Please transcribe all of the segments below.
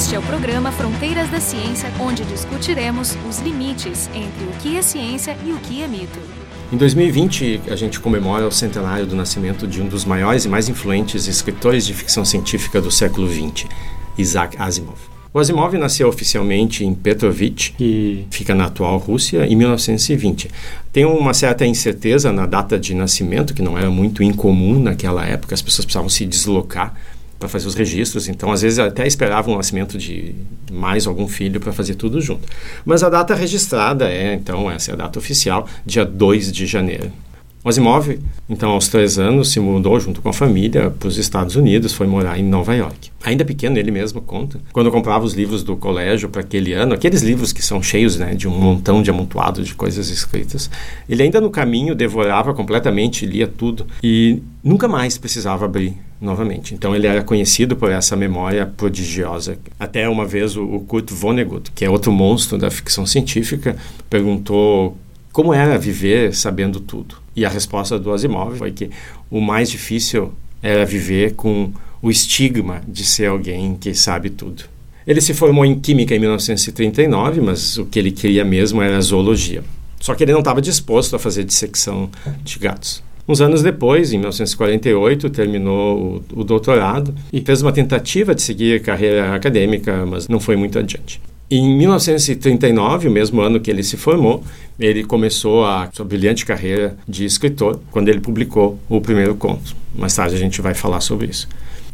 Este é o programa Fronteiras da Ciência, onde discutiremos os limites entre o que é ciência e o que é mito. Em 2020, a gente comemora o centenário do nascimento de um dos maiores e mais influentes escritores de ficção científica do século XX, Isaac Asimov. O Asimov nasceu oficialmente em Petrovich, que fica na atual Rússia, em 1920. Tem uma certa incerteza na data de nascimento, que não era muito incomum naquela época, as pessoas precisavam se deslocar para fazer os registros, então às vezes até esperavam o nascimento de mais algum filho para fazer tudo junto. Mas a data registrada é, então, essa é a data oficial, dia 2 de janeiro. Asimov, então, aos três anos, se mudou junto com a família para os Estados Unidos, foi morar em Nova York. Ainda pequeno, ele mesmo conta. Quando comprava os livros do colégio para aquele ano, aqueles livros que são cheios né, de um montão de amontoado de coisas escritas, ele ainda no caminho devorava completamente, lia tudo e nunca mais precisava abrir novamente. Então ele era conhecido por essa memória prodigiosa. Até uma vez o, o Kurt Vonnegut, que é outro monstro da ficção científica, perguntou como era viver sabendo tudo. E a resposta do Asimov foi que o mais difícil era viver com o estigma de ser alguém que sabe tudo. Ele se formou em Química em 1939, mas o que ele queria mesmo era zoologia. Só que ele não estava disposto a fazer dissecção de gatos. Uns anos depois, em 1948, terminou o, o, doutorado e fez uma tentativa de seguir carreira acadêmica, mas não foi muito adiante. Em 1939, o mesmo ano que ele se formou, ele começou a sua brilhante carreira de escritor, quando ele publicou o primeiro conto. Mais tarde a gente vai falar sobre isso.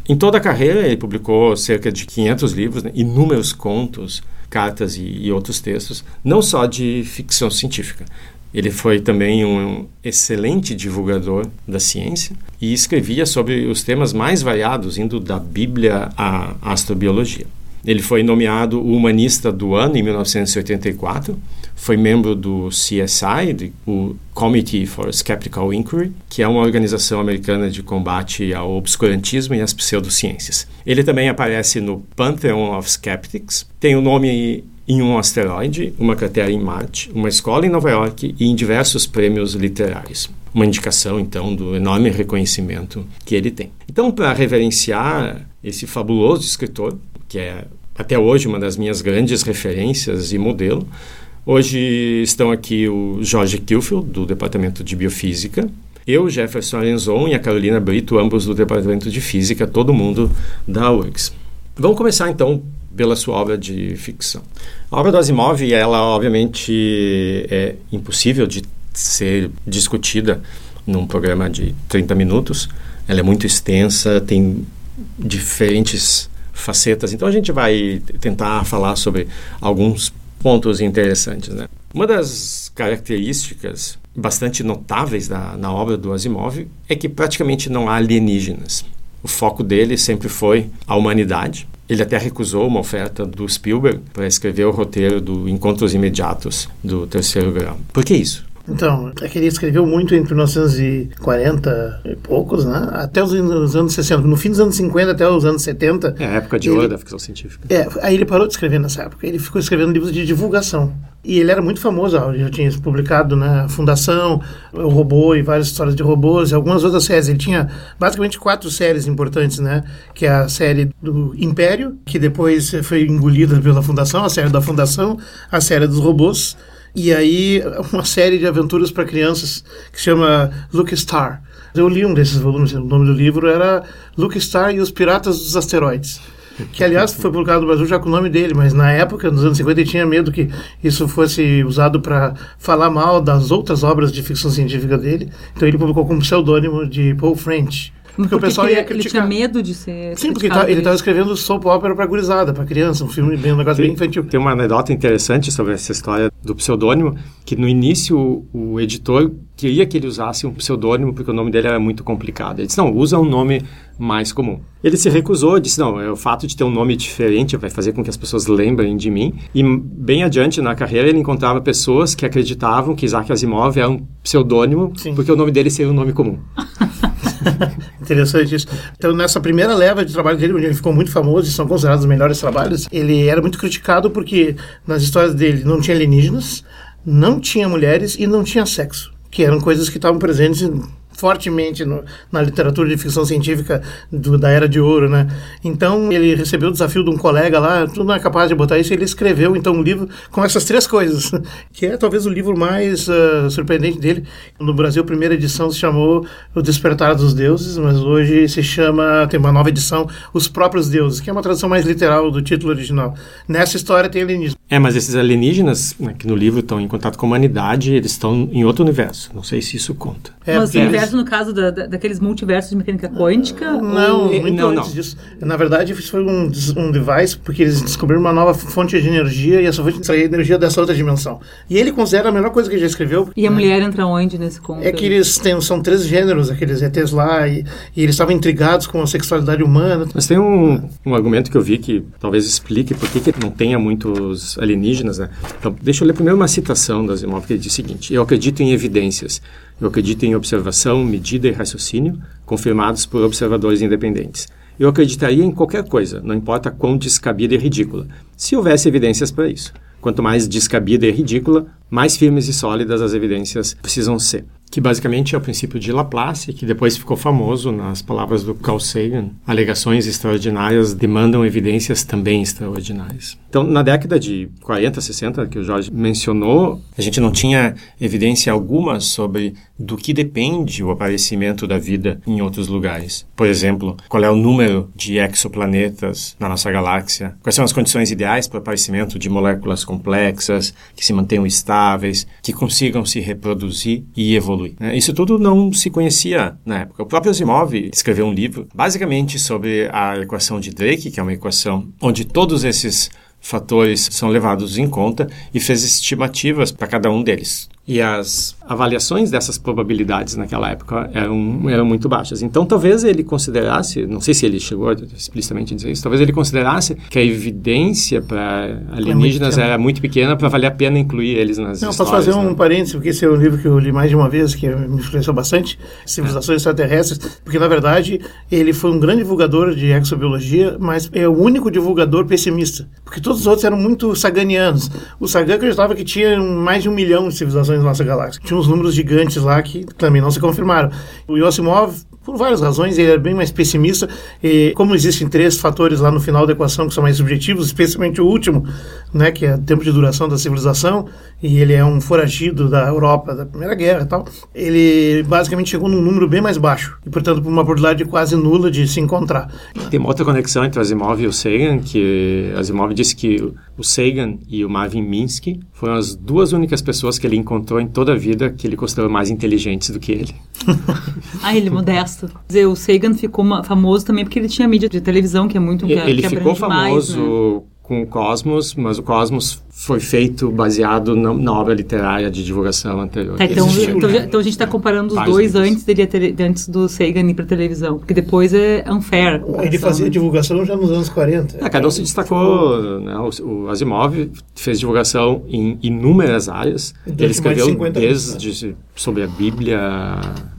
Em toda a carreira, ele publicou cerca de 500 livros, né, inúmeros contos, cartas e, e outros textos, não só de ficção científica. Ele foi também um excelente divulgador da ciência e escrevia sobre os temas mais variados, indo da Bíblia à astrobiologia. Ele foi nomeado o Humanista do Ano em 1984, foi membro do CSI, o Committee for Skeptical Inquiry, que é uma organização americana de combate ao obscurantismo e às pseudociências. Ele também aparece no Pantheon of Skeptics, tem o nome em um asteroide, uma cratera em Marte, uma escola em Nova York e em diversos prêmios literários. Uma indicação, então, do enorme reconhecimento que ele tem. Então, para reverenciar esse fabuloso escritor, que é até hoje uma das minhas grandes referências e modelo. Hoje estão aqui o Jorge Kilfield, do Departamento de Biofísica, eu, Jefferson Arenzon e a Carolina Brito, ambos do Departamento de Física, todo mundo da URGS. Vamos começar então pela sua obra de ficção. A obra do Asimov, ela obviamente é impossível de ser discutida num programa de 30 minutos. Ela é muito extensa, tem diferentes facetas. Então a gente vai tentar falar sobre alguns pontos interessantes. Né? Uma das características bastante notáveis da, na obra do Asimov é que praticamente não há alienígenas. O foco dele sempre foi a humanidade. Ele até recusou uma oferta do Spielberg para escrever o roteiro do Encontros Imediatos do Terceiro Grau. Por que isso? Então, é que ele escreveu muito entre 1940 e poucos, né? Até os, os, anos 60. No fim dos anos 50 até os anos 70. É a época de ouro da ficção científica. É, aí ele parou de escrever nessa época. Ele ficou escrevendo livros de divulgação. E ele era muito famoso, ele já tinha publicado na né, Fundação, O Robô e várias histórias de robôs e algumas outras séries. Ele tinha basicamente quatro séries importantes, né? Que é a série do Império, que depois foi engolida pela Fundação, a série da Fundação, a série dos robôs e aí, uma série de aventuras para crianças que se chama Luke Star. Eu li um desses volumes, o nome do livro era Luke Star e os Piratas dos Asteroides. Que, aliás, foi publicado no Brasil já com o nome dele, mas na época, nos anos 50, ele tinha medo que isso fosse usado para falar mal das outras obras de ficção científica dele. Então, ele publicou como pseudônimo de Paul French. Porque, o pessoal ia criticar. Ele tinha medo de ser. Sim, porque ele estava escrevendo soap opera para gurizada, para criança, um filme bem, um negócio bem infantil. Tem uma anedota interessante sobre essa história do pseudônimo, que no início o, o editor queria que ele usasse um pseudônimo porque o nome dele era muito complicado. Ele disse: não, usa um nome mais comum. Ele se recusou, disse: não, é o fato de ter um nome diferente vai fazer com que as pessoas lembrem de mim. E bem adiante na carreira ele encontrava pessoas que acreditavam que Isaac Asimov era um pseudônimo Sim. porque o nome dele seria um nome comum. Interessante isso. Então, nessa primeira leva de trabalho dele, onde ele ficou muito famoso e são considerados os melhores trabalhos, ele era muito criticado porque nas histórias dele não tinha alienígenas, não tinha mulheres e não tinha sexo, que eram coisas que estavam presentes em fortemente no, na literatura de ficção científica do, da Era de Ouro, né? Então ele recebeu o desafio de um colega lá, tu não é capaz de botar isso, ele escreveu então um livro com essas três coisas, que é talvez o livro mais uh, surpreendente dele. No Brasil, a primeira edição se chamou O Despertar dos Deuses, mas hoje se chama, tem uma nova edição, Os Próprios Deuses, que é uma tradução mais literal do título original. Nessa história tem alienígenas. É, mas esses alienígenas, né, que no livro estão em contato com a humanidade, eles estão em outro universo. Não sei se isso conta. É, mas o universo, no caso da, da, daqueles multiversos de mecânica quântica? Não, ou... muito não, antes não. disso. Na verdade, isso foi um, um device porque eles descobriram uma nova fonte de energia e essa fonte extraía energia dessa outra dimensão. E ele considera a melhor coisa que ele já escreveu. E a mulher entra onde nesse conto? É que eles têm, são três gêneros, aqueles ETs lá, e, e eles estavam intrigados com a sexualidade humana. Mas tem um, um argumento que eu vi que talvez explique por que, que não tenha muitos alienígenas, né? Então, deixa eu ler primeiro uma citação das Asimov que ele diz o seguinte: Eu acredito em evidências. Eu acredito em observação, medida e raciocínio confirmados por observadores independentes. Eu acreditaria em qualquer coisa, não importa quão descabida e ridícula, se houvesse evidências para isso. Quanto mais descabida e ridícula, mais firmes e sólidas as evidências precisam ser que basicamente é o princípio de Laplace, que depois ficou famoso nas palavras do Carl Sagan. Alegações extraordinárias demandam evidências também extraordinárias. Então, na década de 40, 60, que o Jorge mencionou, a gente não tinha evidência alguma sobre do que depende o aparecimento da vida em outros lugares. Por exemplo, qual é o número de exoplanetas na nossa galáxia? Quais são as condições ideais para o aparecimento de moléculas complexas, que se mantenham estáveis, que consigam se reproduzir e evoluir? evolui. Né? Isso tudo não se conhecia na época. O próprio Asimov escreveu um livro basicamente sobre a equação de Drake, que é uma equação onde todos esses fatores são levados em conta e fez estimativas para cada um deles. E as avaliações dessas probabilidades naquela época eram, eram muito baixas. Então, talvez ele considerasse, não sei se ele chegou a explicitamente dizer isso, talvez ele considerasse que a evidência para alienígenas é muito era muito pequena para valer a pena incluir eles nas não. Posso fazer né? um parênteses, porque esse é um livro que eu li mais de uma vez, que me influenciou bastante, Civilizações é. Extraterrestres, porque, na verdade, ele foi um grande divulgador de exobiologia, mas é o único divulgador pessimista, porque todos os outros eram muito saganianos. O Sagan acreditava que tinha mais de um milhão de civilizações da nossa galáxia. Tinha uns números gigantes lá que também não se confirmaram. O Yosimov por várias razões, ele é bem mais pessimista. E como existem três fatores lá no final da equação que são mais subjetivos, especialmente o último, né, que é o tempo de duração da civilização, e ele é um foragido da Europa da Primeira Guerra e tal, ele basicamente chegou num número bem mais baixo, e portanto por uma probabilidade quase nula de se encontrar. Tem uma outra conexão entre o Asimov e o Sagan, que Asimov disse que o Sagan e o Marvin Minsky foram as duas únicas pessoas que ele encontrou em toda a vida que ele considerou mais inteligentes do que ele. ah, ele modesto Dizer, o Sagan ficou famoso também porque ele tinha mídia de televisão, que é muito... Ele que ficou famoso né? com o Cosmos, mas o Cosmos foi feito baseado na, na, obra literária de divulgação anterior. Tá, então, então, então, a gente está comparando os dois antes, dele, antes do Sagan ir para televisão, porque depois é unfair. Ele fazia divulgação já nos anos 40. É, cada um se destacou. Né? O, o, Asimov fez divulgação em inúmeras áreas. Ele escreveu desde sobre a Bíblia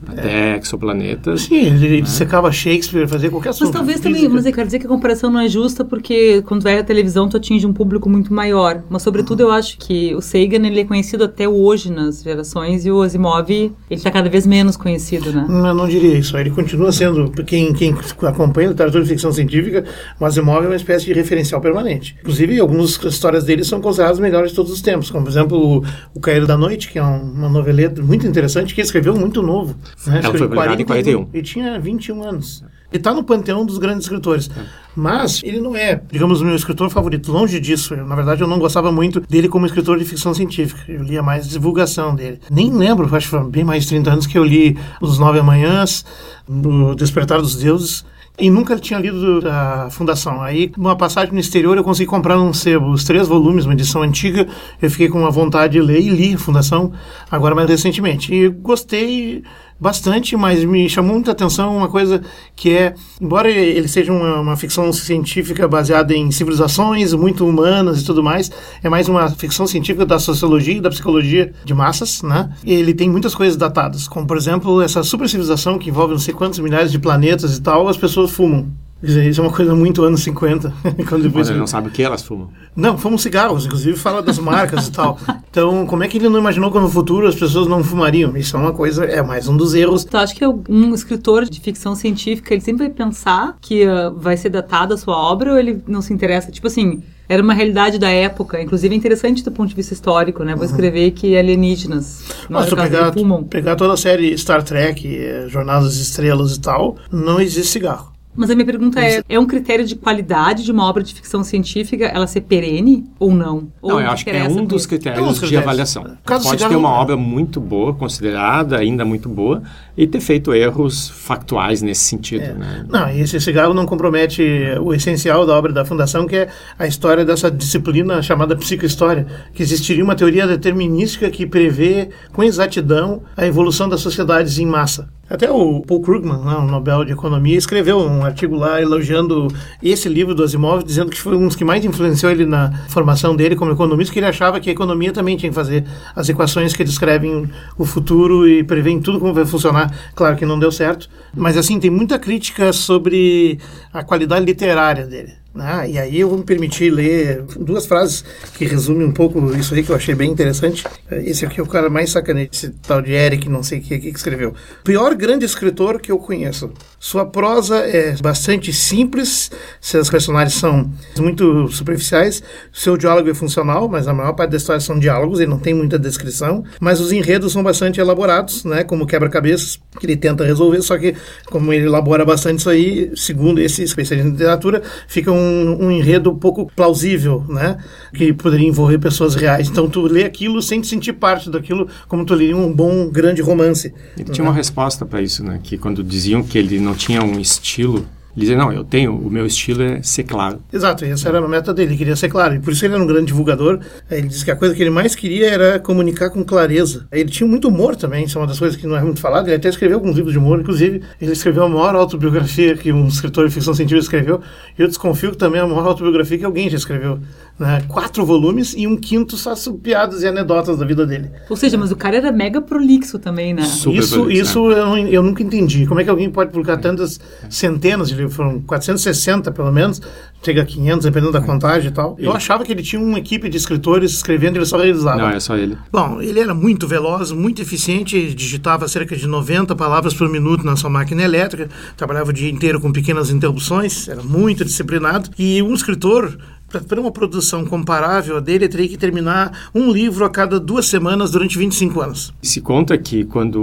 até é. exoplanetas. Sim, ele né? secava Shakespeare, fazia qualquer assunto. Mas talvez também, mas eu quero dizer que a comparação não é justa porque quando vai à televisão tu atinge um público muito maior. Mas sobretudo eu acho que o Sagan ele é conhecido até hoje nas gerações e o Asimov ele está cada vez menos conhecido, né? Não, não diria isso. Ele continua sendo quem, quem acompanha a literatura de ficção científica, o Asimov é uma espécie de referencial permanente. Inclusive, algumas histórias dele são consideradas as melhores de todos os tempos, como por exemplo o, o Caído da Noite, que é uma noveleta muito interessante que ele escreveu muito novo. Né? Ela foi publicada em 41. Ele tinha 21 anos. Ele está no panteão dos grandes escritores. Mas ele não é, digamos, o meu escritor favorito. Longe disso. Eu, na verdade, eu não gostava muito dele como escritor de ficção científica. Eu lia mais divulgação dele. Nem lembro, acho que foi bem mais de 30 anos que eu li Os Nove Amanhãs, O Despertar dos Deuses e nunca tinha lido a Fundação. Aí, numa passagem no exterior, eu consegui comprar num sebo os três volumes, uma edição antiga. Eu fiquei com uma vontade de ler e li a Fundação agora mais recentemente. E gostei bastante, mas me chamou muita atenção uma coisa que é, embora ele seja uma, uma, ficção científica baseada em civilizações muito humanas e tudo mais, é mais uma ficção científica da sociologia e da psicologia de massas, né? E ele tem muitas coisas datadas, como por exemplo essa super civilização que envolve não sei quantos milhares de planetas e tal, as pessoas fumam. Dizer, isso é uma coisa muito anos 50. quando depois Mas ele não sabe o que elas fumam. Não, fumam cigarros, inclusive fala das marcas e tal. Então, como é que ele não imaginou que no futuro as pessoas não fumariam? Isso é uma coisa, é mais um dos erros. Então, acho que um escritor de ficção científica, ele sempre vai pensar que uh, vai ser datada a sua obra ou ele não se interessa? Tipo assim, era uma realidade da época, inclusive interessante do ponto de vista histórico, né? Vou Uhum. escrever que alienígenas, no Mas tu pegar, fumam. pegar toda a série Star Trek, eh, Jornada das Estrelas e tal, não existe cigarro. Mas a minha pergunta é, é um critério de qualidade de uma obra de ficção científica ela ser perene ou não? Ou Não, eu acho que é interessa um dos critérios, É um dos de avaliação. No caso Pode ter uma é. obra muito boa, considerada ainda muito boa, e ter feito erros factuais nesse sentido. Né? Não, e esse cigarro não compromete o essencial da obra da Fundação, que é a história dessa disciplina chamada psicohistória, que existiria uma teoria determinística que prevê com exatidão a evolução das sociedades em massa. Até o Paul Krugman, né, o Nobel de Economia, escreveu um artigo lá elogiando esse livro do Asimov, dizendo que foi um dos que mais influenciou ele na formação dele como economista, que ele achava que a economia também tinha que fazer as equações que descrevem o futuro e prevêem tudo como vai funcionar. Claro que não deu certo, mas assim, tem muita crítica sobre a qualidade literária dele. Né? e aí eu vou me permitir ler duas frases que resumem um pouco isso aí que eu achei bem interessante. Esse aqui é o cara mais sacaneiro, esse tal de Eric, não sei o que, que escreveu. Pior grande escritor que eu conheço. Sua prosa é bastante simples, seus personagens são muito superficiais, seu diálogo é funcional, mas a maior parte da história são diálogos, ele não tem muita descrição, mas os enredos são bastante elaborados, né, como quebra-cabeças, que ele tenta resolver, só que como ele elabora bastante isso aí, segundo esse especialista em literatura, fica um, um enredo pouco plausível, né, que poderia envolver pessoas reais. Então tu lê aquilo sem te sentir parte daquilo, como tu leria um bom, grande romance. Ele tinha uma resposta para isso, né? Que quando diziam que ele não tinha um estilo, ele dizia, não, eu tenho, o meu estilo é ser claro. Exato, e essa era a meta dele, ele queria ser claro. E por isso ele era um grande divulgador. Ele disse que a coisa que ele mais queria era comunicar com clareza. Ele tinha muito humor também, isso é uma das coisas que não é muito falado. Ele até escreveu alguns livros de humor, inclusive ele escreveu a maior autobiografia que um escritor de ficção científica escreveu. E eu desconfio que também é a maior autobiografia que alguém já escreveu. Né? Quatro volumes e um quinto só piadas e anedotas da vida dele. Ou seja, mas o cara era mega prolixo também, né? Super isso prolixo, isso eu, não- eu nunca entendi. Como é que alguém pode publicar tantas centenas de livros? Foram 460 pelo menos, chega a 500, dependendo da contagem e tal. Eu achava que ele tinha uma equipe de escritores escrevendo e ele só realizava. Não, é só ele. Bom, ele era muito veloz, muito eficiente, digitava cerca de 90 palavras por minuto na sua máquina elétrica, trabalhava o dia inteiro com pequenas interrupções, era muito disciplinado. E um escritor, para uma produção comparável a dele, teria que terminar um livro a cada duas semanas durante 25 anos. Se conta que quando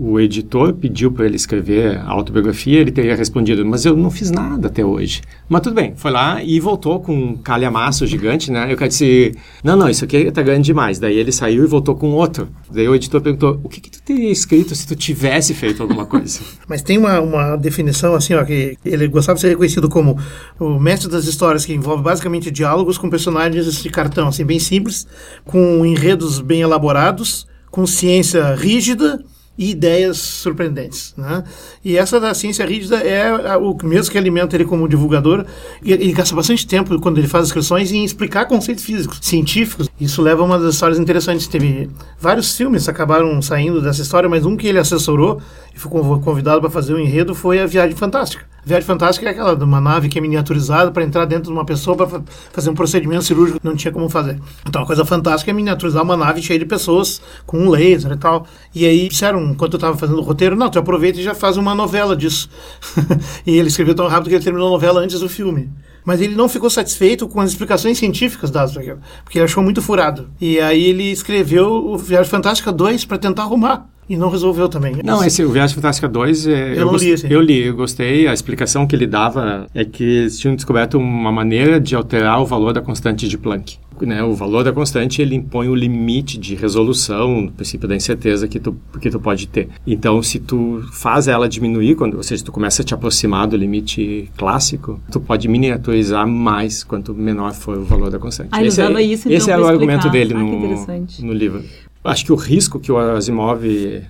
o editor pediu para ele escrever a autobiografia, ele teria respondido, mas eu não fiz nada até hoje. Mas tudo bem, foi lá e voltou com um calhamaço gigante, né? Eu quero dizer, não, não, isso aqui tá grande demais. Daí ele saiu e voltou com outro. Daí o editor perguntou, o que, que tu teria escrito se tu tivesse feito alguma coisa? Mas tem uma, uma definição assim, ó, que ele gostava de ser reconhecido como o mestre das histórias, que envolve basicamente diálogos com personagens de cartão, assim, bem simples, com enredos bem elaborados, com ciência rígida e ideias surpreendentes, né? E essa da ciência rígida é o mesmo que alimenta ele como divulgador. E ele gasta bastante tempo quando ele faz inscrições em explicar conceitos físicos, científicos. Isso leva a uma das histórias interessantes. Teve vários filmes acabaram saindo dessa história, mas um que ele assessorou e foi convidado para fazer o enredo foi a Viagem Fantástica. Viagem Fantástica é aquela de uma nave que é miniaturizada para entrar dentro de uma pessoa para fazer um procedimento cirúrgico que não tinha como fazer. Então a coisa fantástica é miniaturizar uma nave cheia de pessoas com um laser e tal. E aí disseram, enquanto eu estava fazendo o roteiro, não, tu aproveita e já faz uma novela disso. e ele escreveu tão rápido que ele terminou a novela antes do filme. Mas ele não ficou satisfeito com as explicações científicas dadas para aquilo, porque ele achou muito furado. E aí ele escreveu o Viagem Fantástica 2 para tentar arrumar. E não resolveu também. Não, esse o Viagem Fantástica 2, é, Eu não gos- li esse. Eu li, eu gostei. A explicação que ele dava é que eles tinham descoberto uma maneira de alterar o valor da constante de Planck. Né? O valor da constante, ele impõe o limite de resolução, o princípio da incerteza que tu, que tu pode ter. Então, se tu faz ela diminuir, quando, ou seja, tu começa a te aproximar do limite clássico, tu pode miniaturizar mais quanto menor for o valor da constante. Ah, ele esse é, isso, então, esse era o argumento explicar. dele Ah, no, no livro. Acho que o risco que o Asimov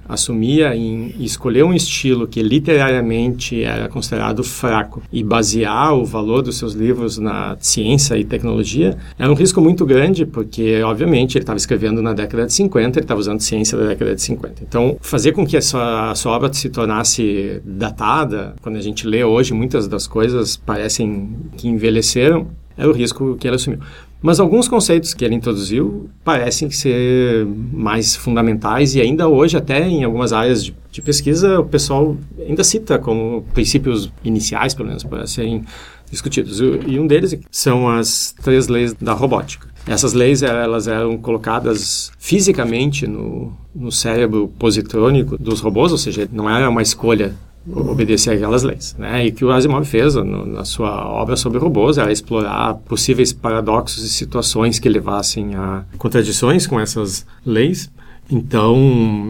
assumia em escolher um estilo que literariamente era considerado fraco e basear o valor dos seus livros na ciência e tecnologia era um risco muito grande, porque, obviamente, ele estava escrevendo na década de 50, ele estava usando ciência da década de 50. Então, fazer com que a sua, a sua obra se tornasse datada, quando a gente lê hoje, muitas das coisas parecem que envelheceram, é o risco que ele assumiu. Mas alguns conceitos que ele introduziu parecem ser mais fundamentais e ainda hoje, até em algumas áreas de, de pesquisa, o pessoal ainda cita como princípios iniciais, pelo menos, para serem discutidos. E um deles são as três leis da robótica. Essas leis elas eram colocadas fisicamente no, no cérebro positrônico dos robôs, ou seja, não era uma escolha obedecer aquelas leis. Né? E que o Asimov fez no, na sua obra sobre robôs era explorar possíveis paradoxos e situações que levassem a contradições com essas leis. Então,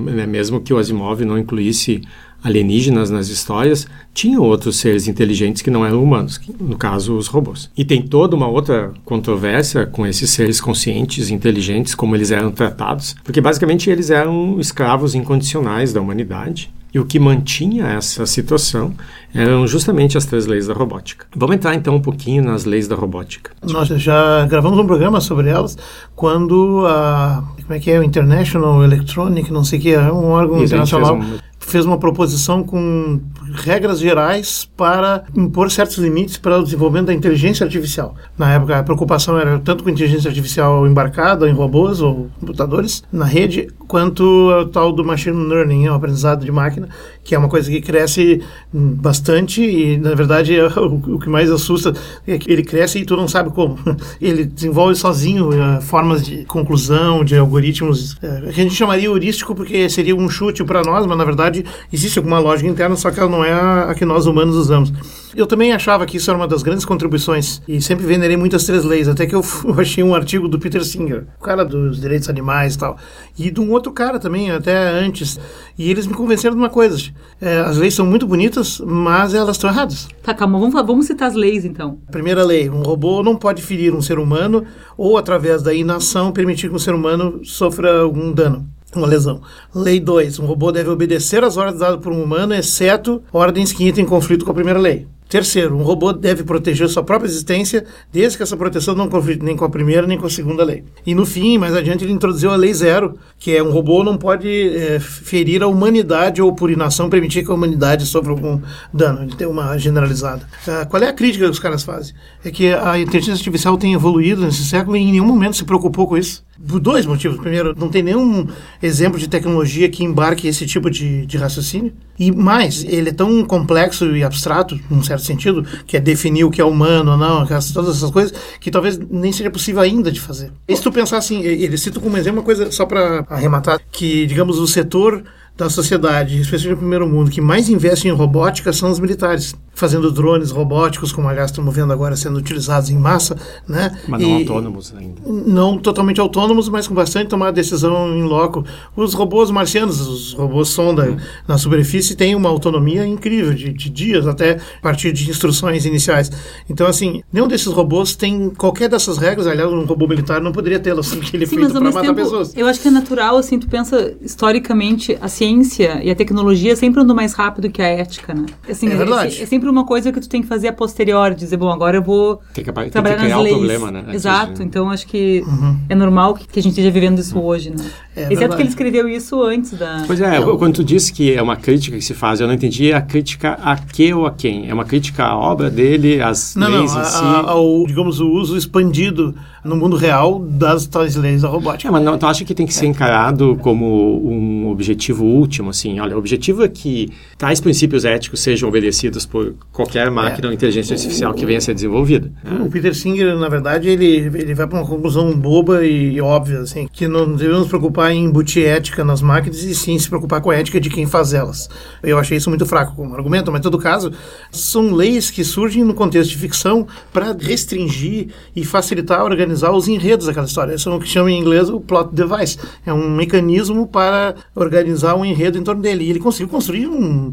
né, mesmo que o Asimov não incluísse alienígenas nas histórias, tinham outros seres inteligentes que não eram humanos, no caso os robôs. E tem toda uma outra controvérsia com esses seres conscientes inteligentes, como eles eram tratados, porque basicamente eles eram escravos incondicionais da humanidade e o que mantinha essa situação eram justamente as três leis da robótica. Vamos entrar então um pouquinho nas leis da robótica. Nós já gravamos um programa sobre elas quando a como é que é o International Electronic, não sei o que, é um órgão Isso, internacional fez uma proposição com regras gerais para impor certos limites para o desenvolvimento da inteligência artificial. Na época, a preocupação era tanto com inteligência artificial embarcada em robôs ou computadores na rede, quanto o tal do machine learning, o aprendizado de máquina, que é uma coisa que cresce bastante e, na verdade, é o, que mais assusta é que ele cresce e tu não sabe como. Ele desenvolve sozinho uh, formas de conclusão, de algoritmos, uh, que a gente chamaria heurístico porque seria um chute para nós, mas, na verdade, existe alguma lógica interna, só que ela não é a, a que nós humanos usamos. Eu também achava que isso era uma das grandes contribuições e sempre venerei muitas três leis, até que eu, achei um artigo do Peter Singer, o cara dos direitos animais e tal, e de um outro cara também, até antes, e eles me convenceram de uma coisa, é, as leis são muito bonitas, mas elas estão erradas. Tá, calma, vamos, vamos citar as leis então. Primeira lei, um robô não pode ferir um ser humano ou, através da inação, permitir que um ser humano sofra algum dano uma lesão. Lei 2. Um robô deve obedecer às ordens dadas por um humano, exceto ordens que entrem em conflito com a primeira lei. Terceiro, um robô deve proteger sua própria existência, desde que essa proteção não conflite nem com a primeira nem com a segunda lei. E no fim, mais adiante, ele introduziu a Lei Zero, que é um robô não pode é, ferir a humanidade ou, por inação, permitir que a humanidade sofra algum dano. Ele tem uma generalizada. Ah, qual é a crítica que os caras fazem? É que a inteligência artificial tem evoluído nesse século e em nenhum momento se preocupou com isso. Por dois motivos. Primeiro, não tem nenhum exemplo de tecnologia que embarque esse tipo de, de raciocínio. E mais, ele é tão complexo e abstrato, num certo sentido, que é definir o que é humano ou não, todas essas coisas, que talvez nem seja possível ainda de fazer. E se tu pensar assim, ele cita como exemplo uma coisa, só para arrematar, que, digamos, o setor da sociedade, especialmente no primeiro mundo, que mais investe em robótica são os militares, fazendo drones robóticos, como aliás estamos vendo agora sendo utilizados em massa, né? Mas não e, autônomos ainda. Não totalmente autônomos, mas com bastante tomada de decisão em loco. Os robôs marcianos, os robôs sonda hum. na superfície, têm uma autonomia incrível, de, de, dias até a partir de instruções iniciais. Então, assim, nenhum desses robôs tem qualquer dessas regras, aliás, um robô militar não poderia tê-las, porque ele é feito para matar tempo, pessoas. Eu acho que é natural, assim, tu pensa historicamente, assim, ciência e a tecnologia sempre andam mais rápido que a ética, né? Assim, é verdade. É, é, sempre uma coisa que tu tem que fazer a posteriori, dizer, bom, agora eu vou tem que, trabalhar tem que nas leis. problema, né? Exato. Então acho que uhum. é normal que, que, a gente esteja vivendo isso uhum. hoje, né? É Exceto verdade. que ele escreveu isso antes da. Pois é, eu, quando tu disse que é uma crítica que se faz, eu não entendi a crítica a que ou a quem? É uma crítica à obra dele, às não, leis não, em si? ao, digamos, o uso expandido no mundo real das tais leis da robótica. É, mas não, tu acha que tem que ser encarado como um objetivo último, assim? Olha, o objetivo é que tais princípios éticos sejam obedecidos por qualquer máquina é. ou inteligência artificial que venha a ser desenvolvida. O Peter Singer, na verdade, ele, ele vai para uma conclusão boba e óbvia, assim, que não devemos nos preocupar em embutir ética nas máquinas e sim se preocupar com a ética de quem faz elas. Eu achei isso muito fraco como argumento, mas em todo caso, são leis que surgem no contexto de ficção para restringir e facilitar a organização organizar os enredos daquela história. Isso é o que chama em inglês o plot device. É um mecanismo para organizar um enredo em torno dele. E ele conseguiu construir um,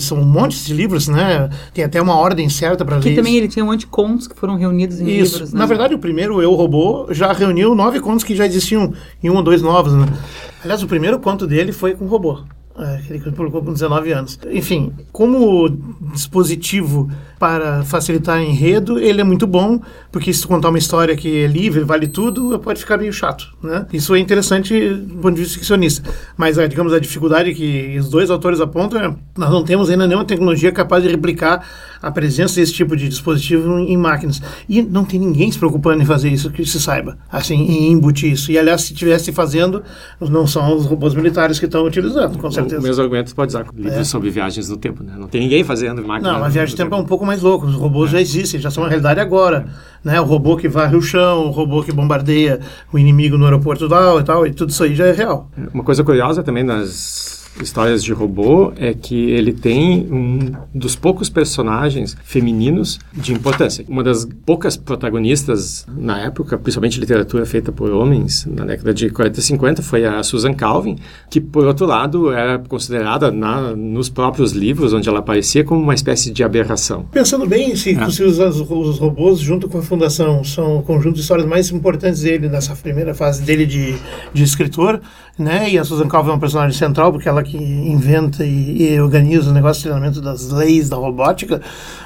são um monte de livros, né? Tem até uma ordem certa para ler. Que também ele tinha um monte de contos que foram reunidos em isso. livros. Né? Na verdade, o primeiro Eu Robô já reuniu nove contos que já existiam em um ou dois novos. Né? Aliás, o primeiro conto dele foi com robô. É, que ele publicou com 19 anos. Enfim, como dispositivo para facilitar enredo, ele é muito bom, porque se tu contar uma história que é livre, vale tudo, pode ficar meio chato, né? Isso é interessante do ponto de vista ficcionista. Mas, digamos, a dificuldade que os dois autores apontam é nós não temos ainda nenhuma tecnologia capaz de replicar a presença desse tipo de dispositivo em máquinas. E não tem ninguém se preocupando em fazer isso, que se saiba, assim, em embutir isso. E, aliás, se estivesse fazendo, não são os robôs militares que estão utilizando, com certeza. O mesmo argumento pode usar livros é. sobre viagens no tempo, né? Não tem ninguém fazendo máquina. Não, a viagem no tempo, tempo é um pouco mais louco. Os robôs é. já existem, já são uma realidade agora. Né? O robô que varre o chão, o robô que bombardeia o inimigo no aeroporto tal e tal, e tudo isso aí já é real. Uma coisa curiosa também nas histórias de robô é que ele tem um dos poucos personagens femininos de importância. Uma das poucas protagonistas na época, principalmente literatura feita por homens, na década de 40 e 50, foi a Susan Calvin, que, por outro lado, era considerada na, nos próprios livros onde ela aparecia como uma espécie de aberração. Pensando bem, se, é. se os, os, robôs, junto com a Fundação, são o conjunto de histórias mais importantes dele nessa primeira fase dele de, de escritor, né? E a Susan Calvin é uma personagem central, porque ela que inventa e, e organiza o negócio de treinamento das leis da robótica.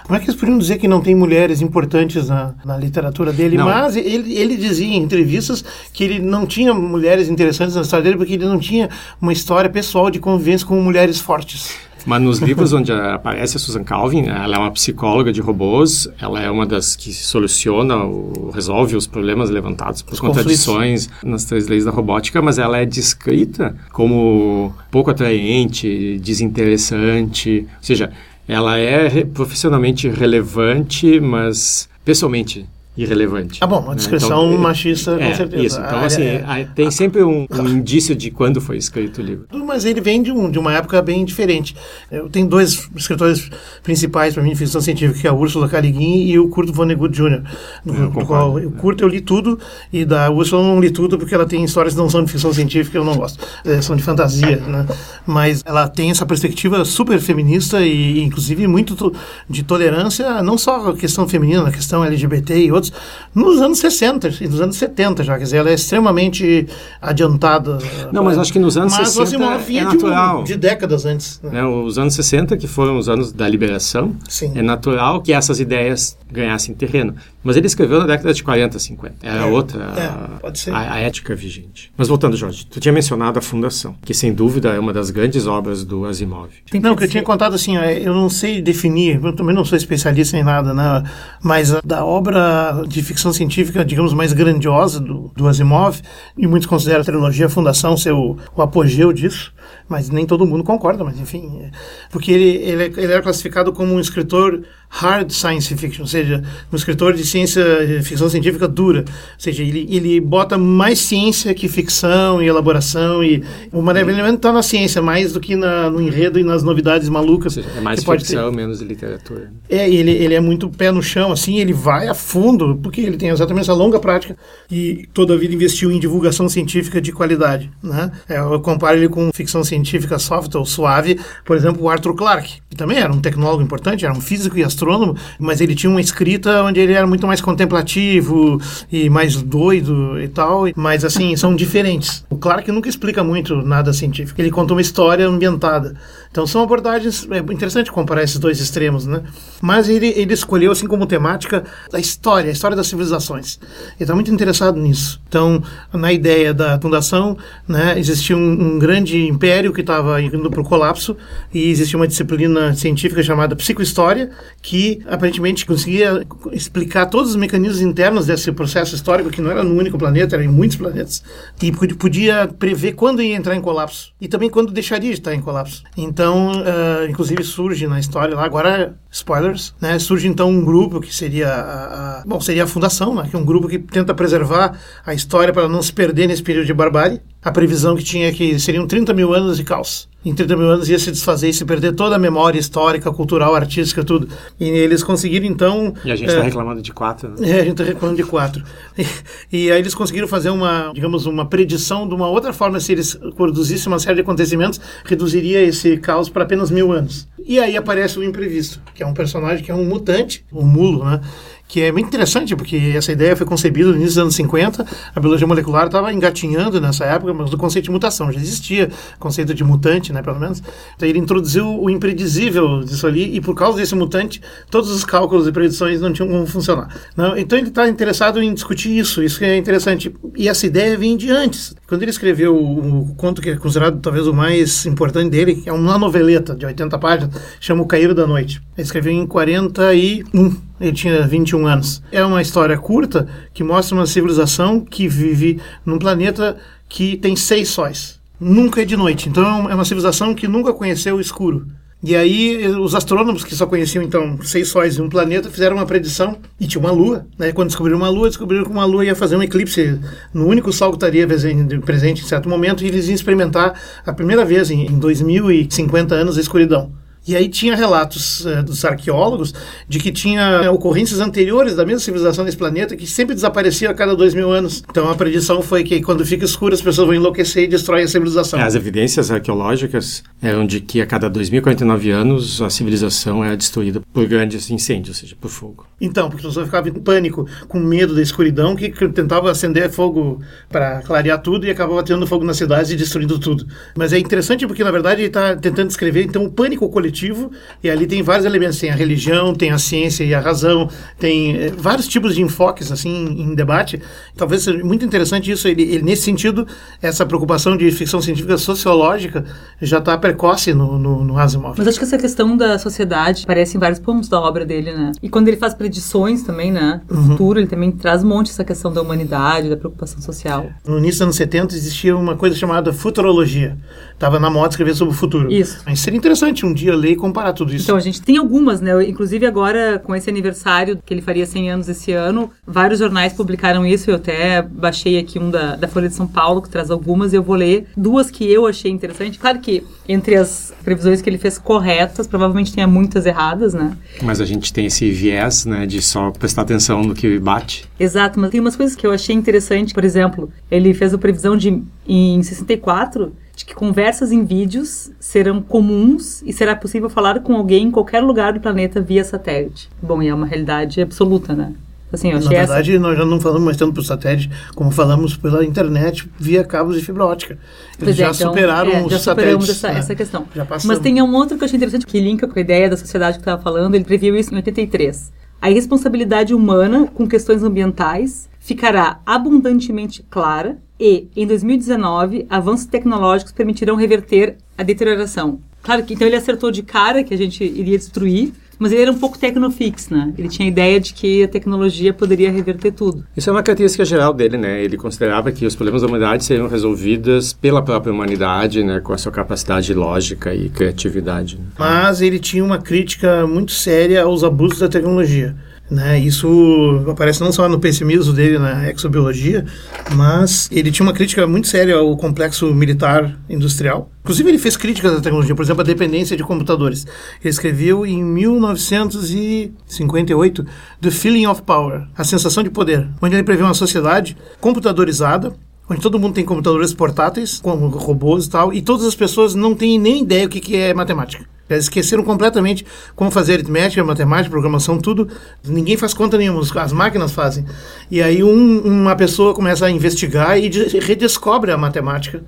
Como é que eles poderiam dizer que não tem mulheres importantes na, na literatura dele? Não. Mas ele, ele dizia em entrevistas que ele não tinha mulheres interessantes na história dele porque ele não tinha uma história pessoal de convivência com mulheres fortes. Mas nos livros onde aparece a Susan Calvin, ela é uma psicóloga de robôs, ela é uma das que soluciona, ou resolve os problemas levantados por os contradições conflitos. nas três leis da robótica, mas ela é descrita como pouco atraente, desinteressante, ou seja, ela é profissionalmente relevante, mas pessoalmente irrelevante. Ah, bom, uma né? descrição então, machista, é, com certeza. Isso, então, assim, é, tem sempre um, um, indício de quando foi escrito o livro. Mas ele vem de, um, de uma época bem diferente. Eu tenho dois escritores principais para mim de ficção científica, que é a Ursula K. Le Guin e o Kurt Vonnegut Jr., do, do qual o Kurt eu li tudo, e da Ursula eu não li tudo, porque ela tem histórias que não são de ficção científica, eu não gosto. É, são de fantasia, né? Mas ela tem essa perspectiva super feminista e, inclusive, muito to de tolerância, não só a questão feminina, a questão LGBT e outros, outros, nos anos 60 e nos anos 70 já. Quer dizer, ela é extremamente adiantada. Não, mas acho que nos anos mas 60 é natural. De, de décadas antes. Né? É, os anos 60, que foram os anos da liberação, Sim. é natural que essas ideias ganhassem terreno. Mas ele escreveu na década de 40, 50. Era é, outra é, a, a, ética vigente. Mas voltando, Jorge, tu tinha mencionado a Fundação, que sem dúvida é uma das grandes obras do Asimov. Não, que eu tinha contado assim, eu não sei definir, eu também não sou especialista em nada, né? mas da obra de ficção científica, digamos, mais grandiosa do, do Asimov, e muitos consideram a trilogia Fundação ser o, o apogeu disso, mas nem todo mundo concorda, mas enfim, é, porque ele, ele, é, ele era classificado como um escritor hard science fiction, ou seja, um escritor de ciência, ficção científica dura, ou seja, ele, ele bota mais ciência que ficção e elaboração e o maravilhamento está na ciência mais do que na, no enredo e nas novidades malucas. Seja, é mais ficção, menos literatura. É, ele, ele é muito pé no chão, assim, ele vai a fundo, porque ele tem exatamente essa longa prática e toda a vida investiu em divulgação científica de qualidade, né? É, eu comparo ele com ficção científica soft ou suave, por exemplo, o Arthur Clarke, que também era um tecnólogo importante, era um físico e astrônomo astrônomo, mas ele tinha uma escrita onde ele era muito mais contemplativo e mais doido e tal. Mas assim, são diferentes. O Clarke nunca explica muito nada científico. Ele conta uma história ambientada. Então são abordagens. É interessante comparar esses dois extremos, né? Mas ele, ele escolheu assim como temática a história, a história das civilizações. Ele está muito interessado nisso. Então, na ideia da fundação, né, existia um, um grande império que estava indo para o colapso e existia uma disciplina científica chamada psicohistória que aparentemente conseguia explicar todos os mecanismos internos desse processo histórico que não era no único planeta, era em muitos planetas e podia prever quando ia entrar em colapso e também quando deixaria de estar em colapso. Então então, uh, inclusive surge na história lá, agora, spoilers, né? Surge então um grupo que seria a, a, bom, seria a Fundação, né? Que é um grupo que tenta preservar a história para não se perder nesse período de barbárie. A previsão que tinha é que seriam 30 mil anos de caos. Em 30 mil anos ia se desfazer e se perder toda a memória histórica, cultural, artística, tudo. E eles conseguiram, então... E a gente está é, reclamando de quatro, né? É, a gente está reclamando de quatro. E, e, aí eles conseguiram fazer uma, digamos, uma predição de uma outra forma, se eles produzissem uma série de acontecimentos, reduziria esse caos para apenas mil anos. E aí aparece o imprevisto, que é um personagem que é um mutante, um mulo, né? que é muito interessante, porque essa ideia foi concebida no início dos anos 50, a biologia molecular estava engatinhando nessa época, mas o conceito de mutação já existia, conceito de mutante, né, pelo menos. Então ele introduziu o impredizível disso ali, e por causa desse mutante, todos os cálculos e predições não tinham como funcionar. Não? Então ele está interessado em discutir isso, isso que é interessante. E essa ideia vem de antes. Quando ele escreveu o, o conto que é considerado talvez o mais importante dele, que é uma noveleta de 80 páginas, chama O Cair da Noite. Ele escreveu em 41 ele tinha 21 anos. É uma história curta que mostra uma civilização que vive num planeta que tem seis sóis. Nunca é de noite. Então é uma civilização que nunca conheceu o escuro. E aí os astrônomos que só conheciam então seis sóis e um planeta fizeram uma predição e tinha uma lua. Né? Quando descobriram uma lua, descobriram que uma lua ia fazer um eclipse no único sol que estaria presente em certo momento e eles iam experimentar a primeira vez em 2050 anos a escuridão. E aí tinha relatos uh, dos arqueólogos de que tinha ocorrências anteriores da mesma civilização desse planeta que sempre desaparecia a cada dois mil anos. Então a predição foi que quando fica escuro as pessoas vão enlouquecer e destroem a civilização. As evidências arqueológicas eram de que a cada 2049 anos a civilização é destruída por grandes incêndios, ou seja, por fogo. Então, porque as pessoas ficavam em pânico, com medo da escuridão, que tentava acender fogo para clarear tudo e acabava tendo fogo nas cidades e destruindo tudo. Mas é interessante porque, na verdade, ele está tentando descrever então o pânico coletivo coletivo, e ali tem vários elementos, tem a religião, tem a ciência e a razão, tem é, vários tipos de enfoques assim em debate. Talvez seja muito interessante isso, ele, ele nesse sentido, essa preocupação de ficção científica sociológica já está precoce no, no, no, Asimov. Mas acho que essa questão da sociedade aparece em vários pontos da obra dele, né? E quando ele faz predições também, né, pro uhum. futuro, ele também traz um monte essa questão da humanidade, da preocupação social. No início dos anos 70 existia uma coisa chamada futurologia. Estava na moda escrever sobre o futuro. Isso. Mas seria interessante um dia ler e comparar tudo isso. Então, a gente tem algumas, né? Inclusive agora, com esse aniversário, que ele faria 100 anos esse ano, vários jornais publicaram isso. Eu até baixei aqui um da, da Folha de São Paulo, que traz algumas, e eu vou ler duas que eu achei interessante. Claro que entre as previsões que ele fez corretas, provavelmente tenha muitas erradas, né? Mas a gente tem esse viés, né, de só prestar atenção no que bate. Exato, mas tem umas coisas que eu achei interessante. Por exemplo, ele fez a previsão de, em 64, de que conversas em vídeos serão comuns e será possível falar com alguém em qualquer lugar do planeta via satélite. Bom, e é uma realidade absoluta, né? Assim, Na verdade, essa... nós já não falamos mais tanto por satélite, como falamos pela internet via cabos de fibra ótica. Eles já é, então, superaram é, já os satélites. Essa, né? essa questão. Mas tem um outro que eu achei interessante, que linka com a ideia da sociedade que estava falando, ele previu isso em 83. A irresponsabilidade humana com questões ambientais ficará abundantemente clara e, em 2019, avanços tecnológicos permitirão reverter a deterioração. Claro que então ele acertou de cara que a gente iria destruir, mas ele era um pouco tecnofix, né? Ele tinha a ideia de que a tecnologia poderia reverter tudo. Isso é uma característica geral dele, né? Ele considerava que os problemas da humanidade seriam resolvidos pela própria humanidade, né? Com a sua capacidade lógica e criatividade. Mas ele tinha uma crítica muito séria aos abusos da tecnologia. Né? Isso aparece não só no pessimismo dele na exobiologia, mas ele tinha uma crítica muito séria ao complexo militar industrial. Inclusive, ele fez críticas à tecnologia, por exemplo, a dependência de computadores. Ele escreveu em 1958 The Feeling of Power, a sensação de poder, onde ele prevê uma sociedade computadorizada, onde todo mundo tem computadores portáteis, como robôs e tal, e todas as pessoas não têm nem ideia o que é matemática. Eles esqueceram completamente como fazer aritmética, matemática, programação, tudo. Ninguém faz conta nenhuma, as máquinas fazem. E aí um, uma pessoa começa a investigar e redescobre a matemática,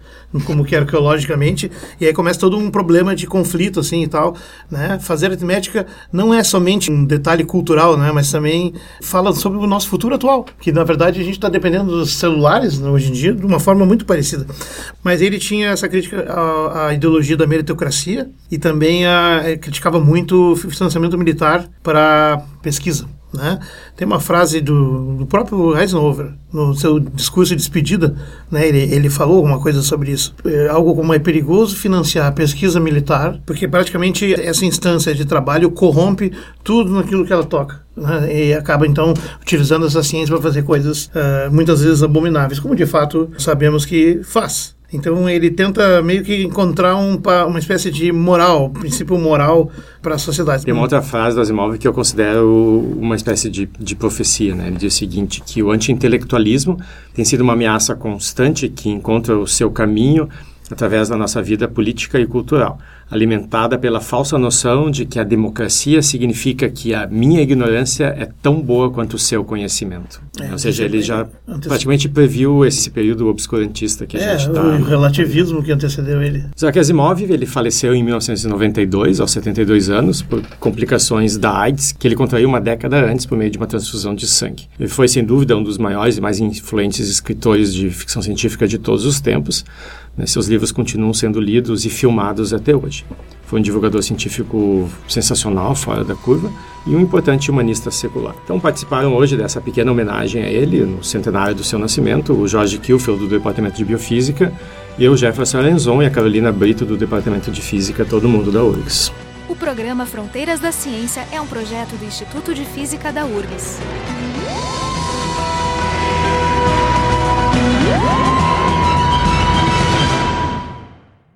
como que arqueologicamente, e aí começa todo um problema de conflito assim e tal, né? Fazer aritmética não é somente um detalhe cultural, né? Mas também fala sobre o nosso futuro atual, que na verdade a gente está dependendo dos celulares né, hoje em dia de uma forma muito parecida. Mas ele tinha essa crítica à, à ideologia da meritocracia e também tinha, criticava muito o financiamento militar para pesquisa. Né? Tem uma frase do, do, próprio Eisenhower, no seu discurso de despedida, né? ele, ele falou alguma coisa sobre isso. É algo como é perigoso financiar a pesquisa militar, porque praticamente essa instância de trabalho corrompe tudo naquilo que ela toca. Né? E acaba, então, utilizando essa ciência para fazer coisas uh, muitas vezes abomináveis, como de fato sabemos que faz. Então ele tenta meio que encontrar um, uma espécie de moral, princípio moral para a sociedade. Tem uma outra frase do Asimov que eu considero uma espécie de, de profecia. Né? Ele diz o seguinte, que o anti-intelectualismo tem sido uma ameaça constante que encontra o seu caminho através da nossa vida política e cultural alimentada pela falsa noção de que a democracia significa que a minha ignorância é tão boa quanto o seu conhecimento. É, Ou seja, ele já praticamente previu esse período obscurantista que a é, gente está... o relativismo que antecedeu ele. Isaac Asimov, ele faleceu em 1992, aos 72 anos, por complicações da AIDS, que ele contraiu uma década antes por meio de uma transfusão de sangue. Ele foi, sem dúvida, um dos maiores e mais influentes escritores de ficção científica de todos os tempos. Né? Seus livros continuam sendo lidos e filmados até hoje. Foi um divulgador científico sensacional, fora da curva, e um importante humanista secular. Então participaram hoje dessa pequena homenagem a ele, no centenário do seu nascimento, o Jorge Kilfeld, do Departamento de Biofísica, e eu, Jefferson Alenzon, e a Carolina Brito, do Departamento de Física, todo mundo da URGS. O programa Fronteiras da Ciência é um projeto do Instituto de Física da URGS.